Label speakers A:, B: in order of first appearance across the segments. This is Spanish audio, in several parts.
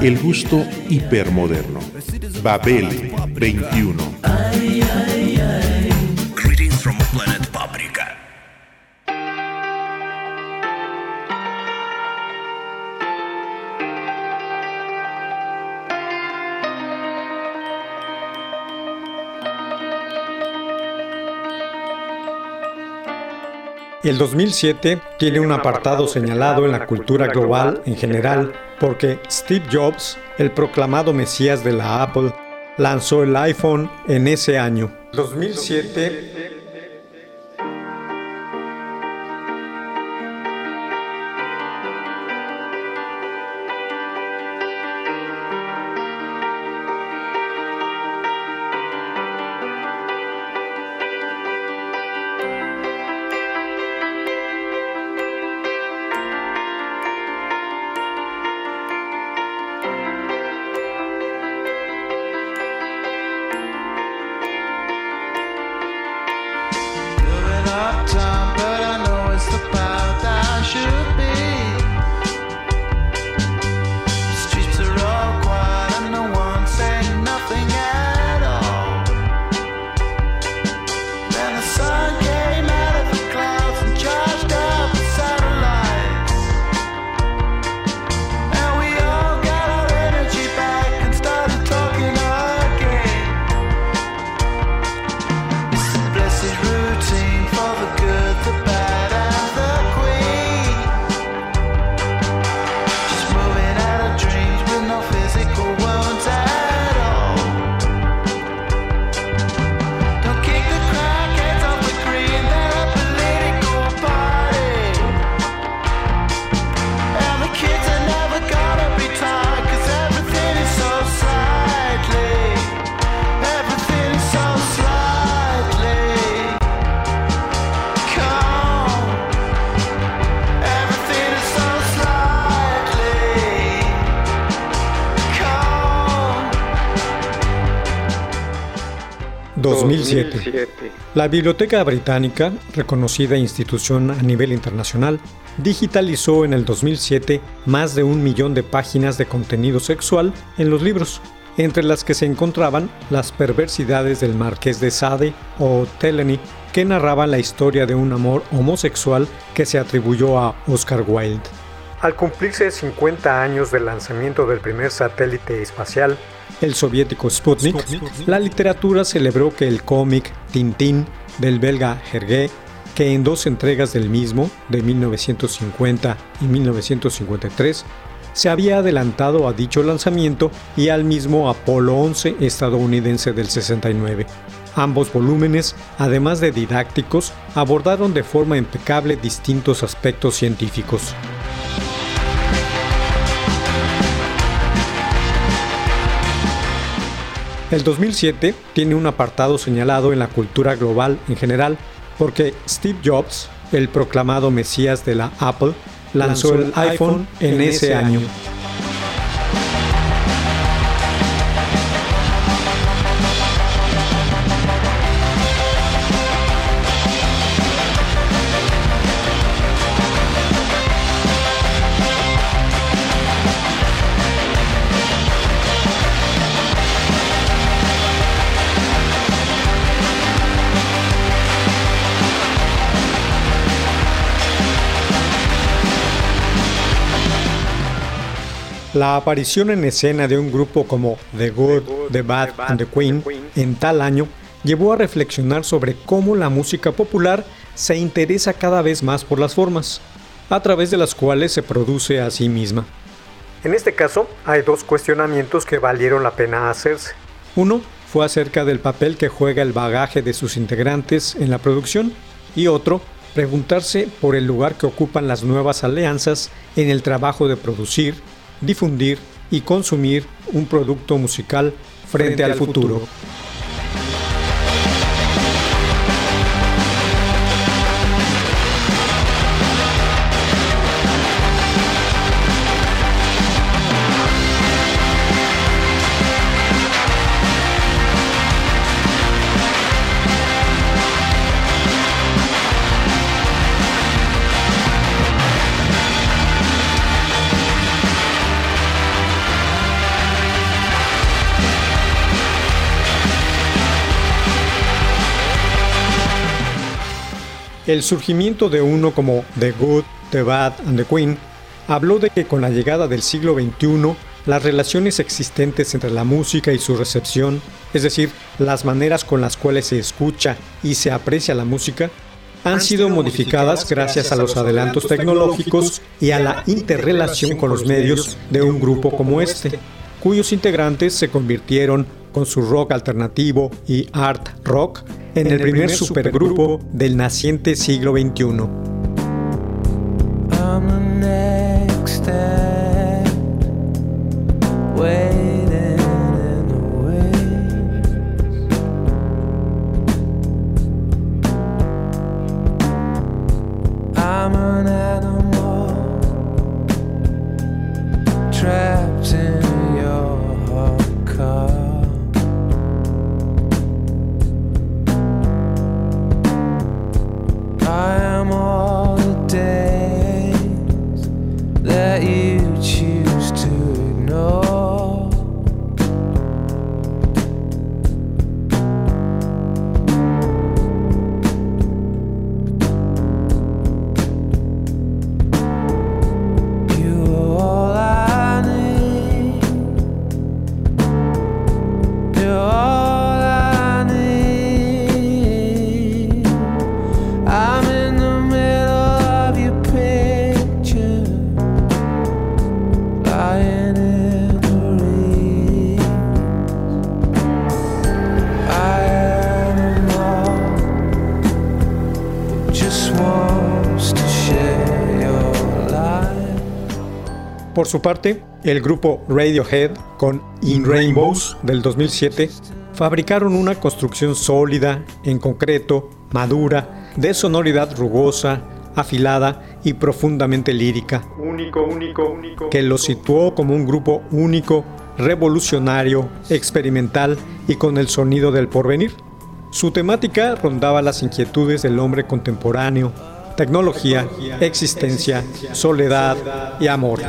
A: El gusto hipermoderno. Babel 21.
B: Greetings from planet Paprika.
C: El 2007 tiene un apartado señalado en la cultura global en general porque Steve Jobs, el proclamado mesías de la Apple, lanzó el iPhone en ese año. 2007 2007. La Biblioteca Británica, reconocida institución a nivel internacional, digitalizó en el 2007 más de un millón de páginas de contenido sexual en los libros, entre las que se encontraban las perversidades del Marqués de Sade o Teleny, que narraban la historia de un amor homosexual que se atribuyó a Oscar Wilde. Al cumplirse 50 años del lanzamiento del primer satélite espacial, el soviético Sputnik, la literatura celebró que el cómic Tintín del belga Hergé, que en dos entregas del mismo, de 1950 y 1953, se había adelantado a dicho lanzamiento y al mismo Apolo 11 estadounidense del 69. Ambos volúmenes, además de didácticos, abordaron de forma impecable distintos aspectos científicos. El 2007 tiene un apartado señalado en la cultura global en general porque Steve Jobs, el proclamado mesías de la Apple, lanzó el iPhone en ese año. La aparición en escena de un grupo como The Good, The Bad and The Queen en tal año llevó a reflexionar sobre cómo la música popular se interesa cada vez más por las formas, a través de las cuales se produce a sí misma. En este caso, hay dos cuestionamientos que valieron la pena hacerse. Uno fue acerca del papel que juega el bagaje de sus integrantes en la producción y otro, preguntarse por el lugar que ocupan las nuevas alianzas en el trabajo de producir, difundir y consumir un producto musical frente, al futuro. El surgimiento de uno como The Good, The Bad and The Queen habló de que con la llegada del siglo XXI, las relaciones existentes entre la música y su recepción, es decir, las maneras con las cuales se escucha y se aprecia la música, han sido modificadas gracias a los adelantos tecnológicos y a la interrelación con los medios de un grupo como este, cuyos integrantes se convirtieron con su rock alternativo y art rock en el primer supergrupo del naciente siglo XXI. Su parte, el grupo Radiohead, con In Rainbows del 2007, fabricaron una construcción sólida, en concreto, madura, de sonoridad rugosa, afilada y profundamente lírica. Único, único, único. Que lo situó como un grupo único, revolucionario, experimental y con el sonido del porvenir. Su temática rondaba las inquietudes del hombre contemporáneo, tecnología, existencia, soledad y amor.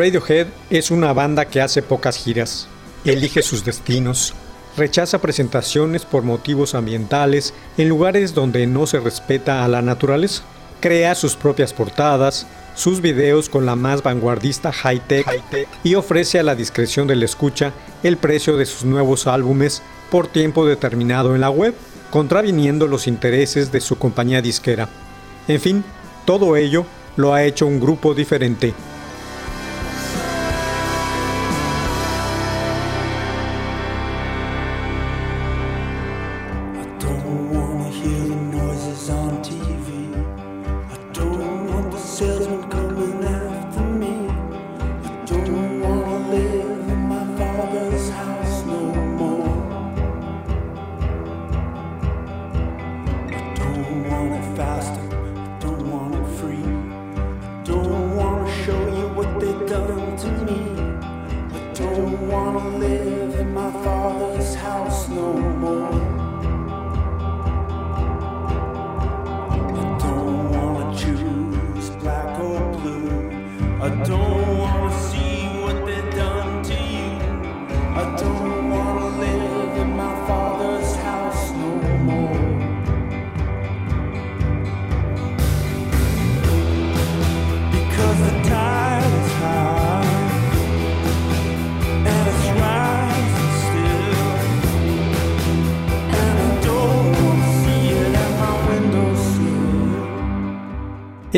C: Radiohead es una banda que hace pocas giras, elige sus destinos, rechaza presentaciones por motivos ambientales en lugares donde no se respeta a la naturaleza, crea sus propias portadas, sus videos con la más vanguardista high-tech y ofrece a la discreción del escucha el precio de sus nuevos álbumes por tiempo determinado en la web, contraviniendo los intereses de su compañía disquera. En fin, todo ello lo ha hecho un grupo diferente.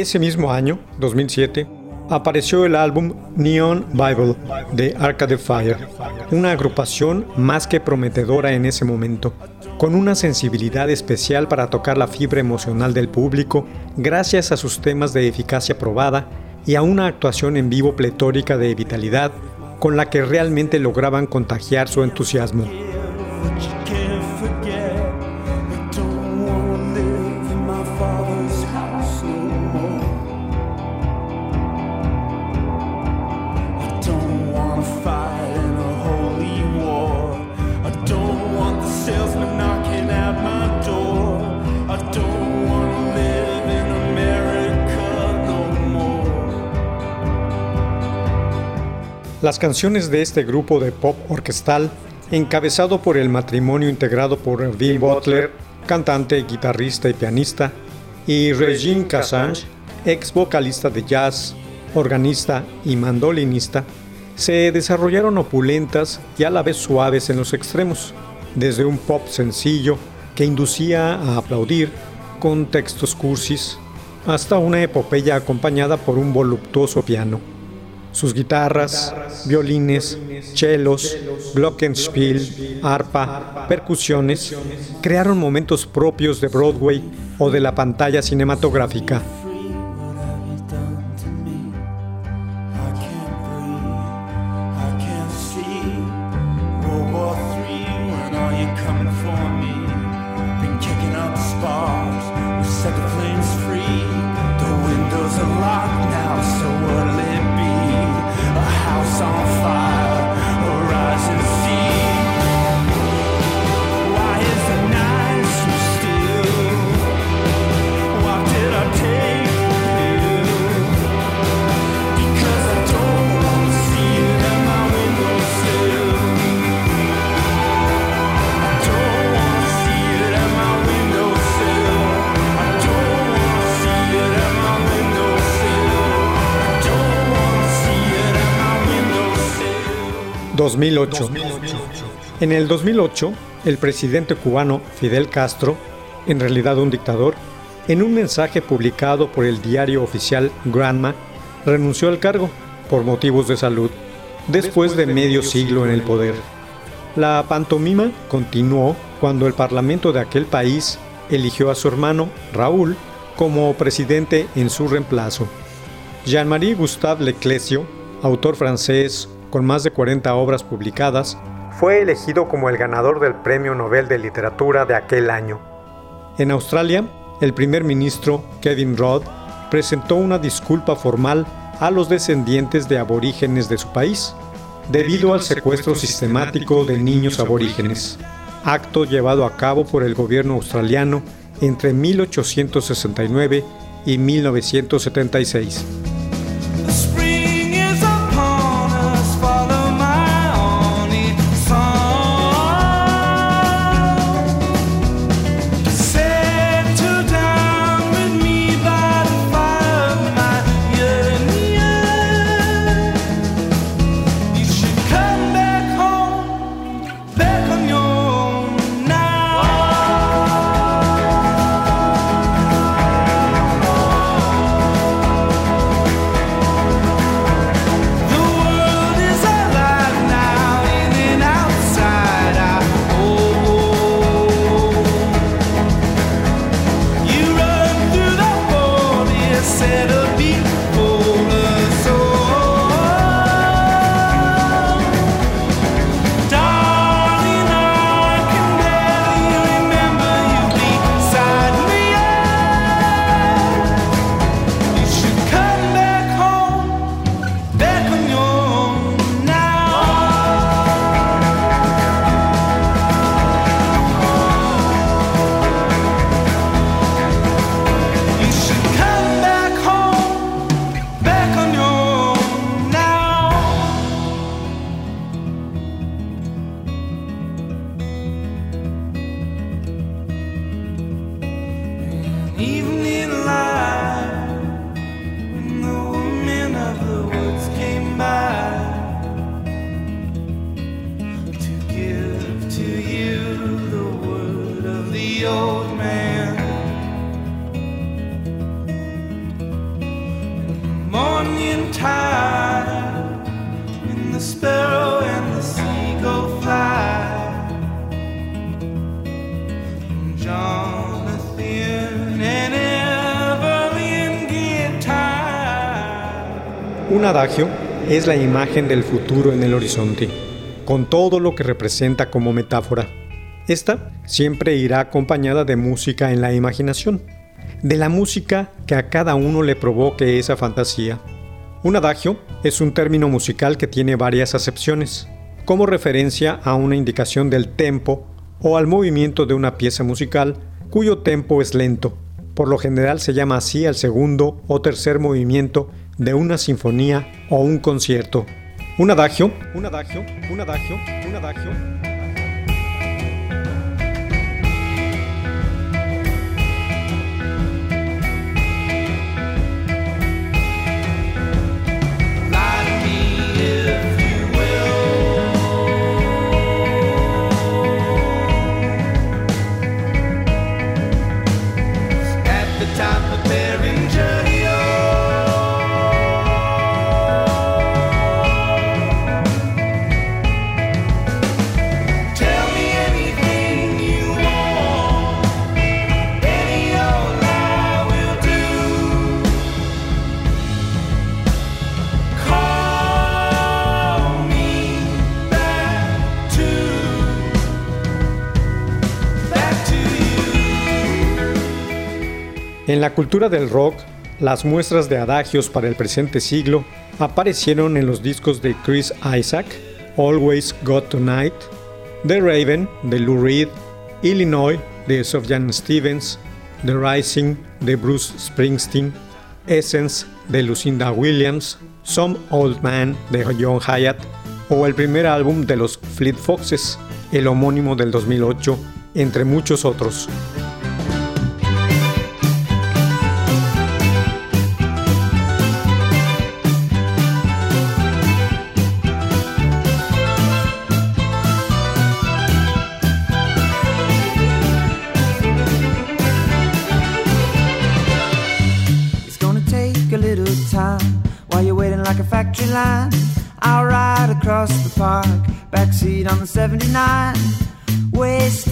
C: Ese mismo año, 2007, apareció el álbum Neon Bible de Arcade Fire, una agrupación más que prometedora en ese momento, con una sensibilidad especial para tocar la fibra emocional del público gracias a sus temas de eficacia probada y a una actuación en vivo pletórica de vitalidad con la que realmente lograban contagiar su entusiasmo. Las canciones de este grupo de pop orquestal, encabezado por el matrimonio integrado por Bill Butler, cantante, guitarrista y pianista, y Regine Cassange, ex vocalista de jazz, organista y mandolinista, se desarrollaron opulentas y a la vez suaves en los extremos, desde un pop sencillo que inducía a aplaudir con textos cursis, hasta una epopeya acompañada por un voluptuoso piano. Sus guitarras, violines, chelos, glockenspiel, arpa, percusiones, crearon momentos propios de Broadway o de la pantalla cinematográfica. 2008. En el 2008, el presidente cubano Fidel Castro, en realidad un dictador, en un mensaje publicado por el diario oficial Granma, renunció al cargo por motivos de salud, después de medio siglo en el poder. La pantomima continuó cuando el parlamento de aquel país eligió a su hermano Raúl como presidente en su reemplazo. Jean-Marie Gustave Leclésio, autor francés con más de 40 obras publicadas, fue elegido como el ganador del Premio Nobel de Literatura de aquel año. En Australia, el primer ministro Kevin Rudd presentó una disculpa formal a los descendientes de aborígenes de su país, debido al secuestro sistemático de niños aborígenes, acto llevado a cabo por el gobierno australiano entre 1869 y 1976.
D: even if
C: Un adagio es la imagen del futuro en el horizonte, con todo lo que representa como metáfora. Esta siempre irá acompañada de música en la imaginación, de la música que a cada uno le provoque esa fantasía. Un adagio es un término musical que tiene varias acepciones, como referencia a una indicación del tempo o al movimiento de una pieza musical cuyo tempo es lento. Por lo general se llama así al segundo o tercer movimiento de una sinfonía o un concierto. Un adagio, un adagio, un adagio, un adagio. En la cultura del rock, las muestras de adagios para el presente siglo aparecieron en los discos de Chris Isaac, Always Got Tonight, The Raven de Lou Reed, Illinois de Sufjan Stevens, The Rising de Bruce Springsteen, Essence de Lucinda Williams, Some Old Man de John Hyatt o el primer álbum de los Fleet Foxes, el homónimo del 2008, entre muchos otros.
E: Line. I'll ride across the park, backseat on the 79. Wasted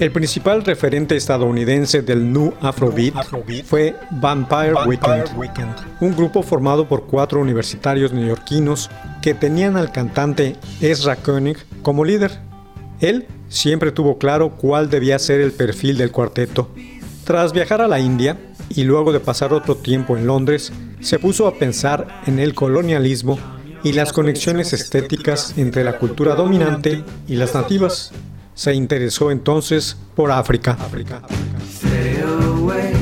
C: El principal referente estadounidense del Nu Afrobeat fue Vampire Weekend, un grupo formado por cuatro universitarios neoyorquinos que tenían al cantante Ezra Koenig como líder. Él siempre tuvo claro cuál debía ser el perfil del cuarteto. Tras viajar a la India y luego de pasar otro tiempo en Londres, se puso a pensar en el colonialismo y las conexiones estéticas entre la cultura dominante y las nativas. Se interesó entonces por África.
E: Away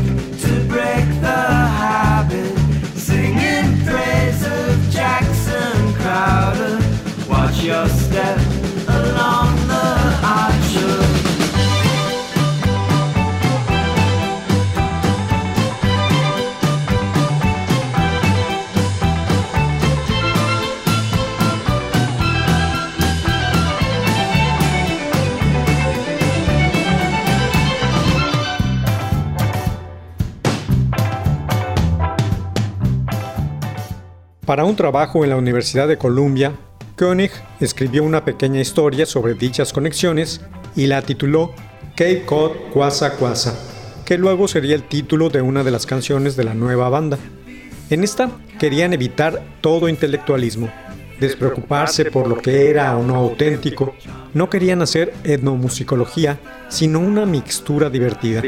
F: Para un trabajo en la Universidad de Columbia, Koenig escribió una pequeña historia sobre dichas conexiones y la tituló Cape Cod Quasa Quasa, que luego sería el título de una de las canciones de la nueva banda. En esta querían evitar todo intelectualismo, despreocuparse por lo que era o no auténtico, no querían hacer etnomusicología, sino una mixtura divertida,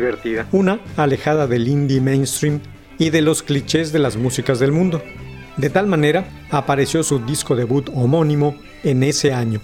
F: una alejada del indie mainstream y de los clichés de las músicas del mundo. De tal manera, apareció su disco debut homónimo en ese año.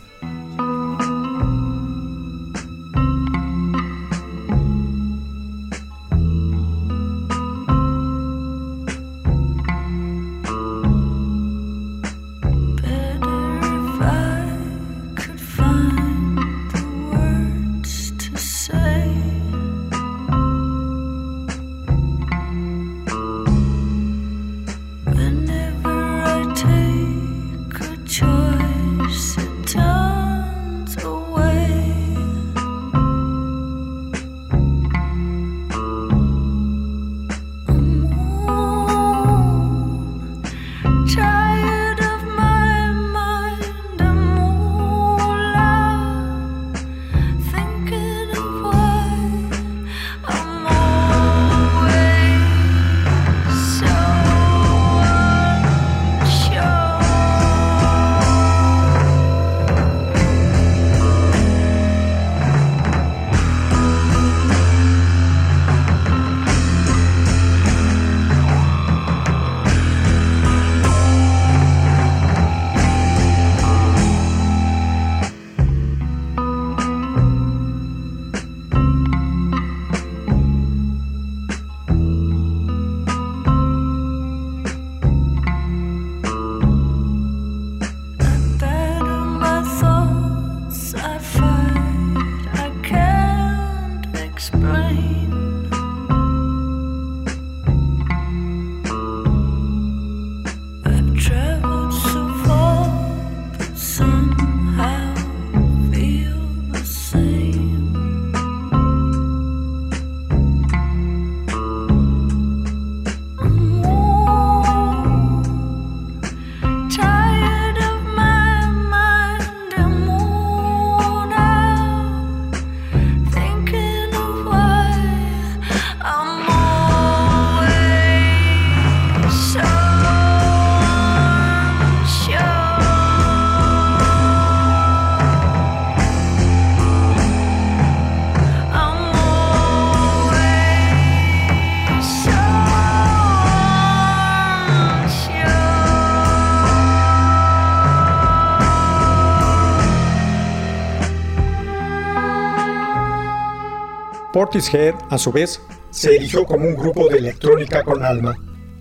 F: Portishead, a su vez, se erigió como un grupo de electrónica con alma,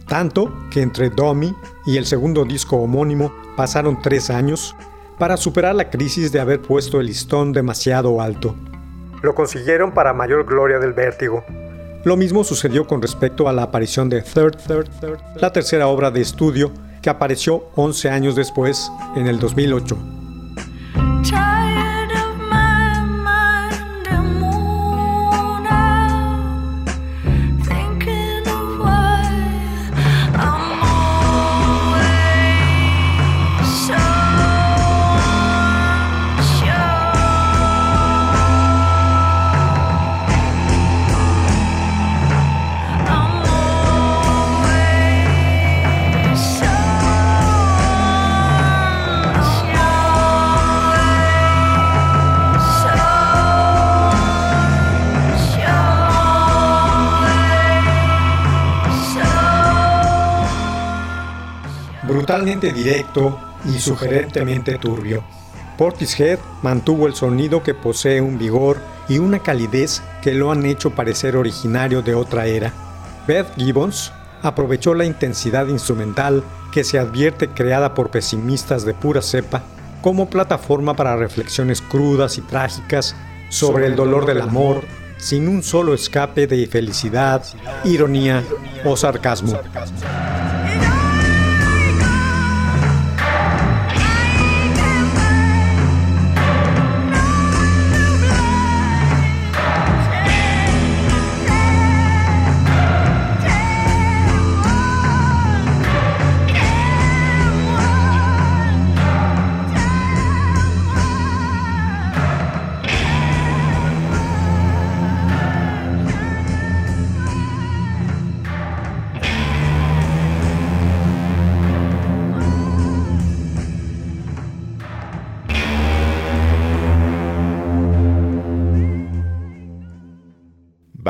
F: tanto que entre Dummy y el segundo disco homónimo pasaron tres años para superar la crisis de haber puesto el listón demasiado alto. Lo consiguieron para mayor gloria del vértigo. Lo mismo sucedió con respecto a la aparición de Third, Third, Third, la tercera obra de estudio que apareció 11 años después, en el 2008. Brutalmente directo y sugerentemente turbio. Portishead mantuvo el sonido que posee un vigor y una calidez que lo han hecho parecer originario de otra era. Beth Gibbons aprovechó la intensidad instrumental que se advierte creada por pesimistas de pura cepa como plataforma para reflexiones crudas y trágicas sobre el dolor del amor, sin un solo escape de felicidad, ironía o sarcasmo.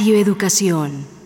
G: Radio Educación.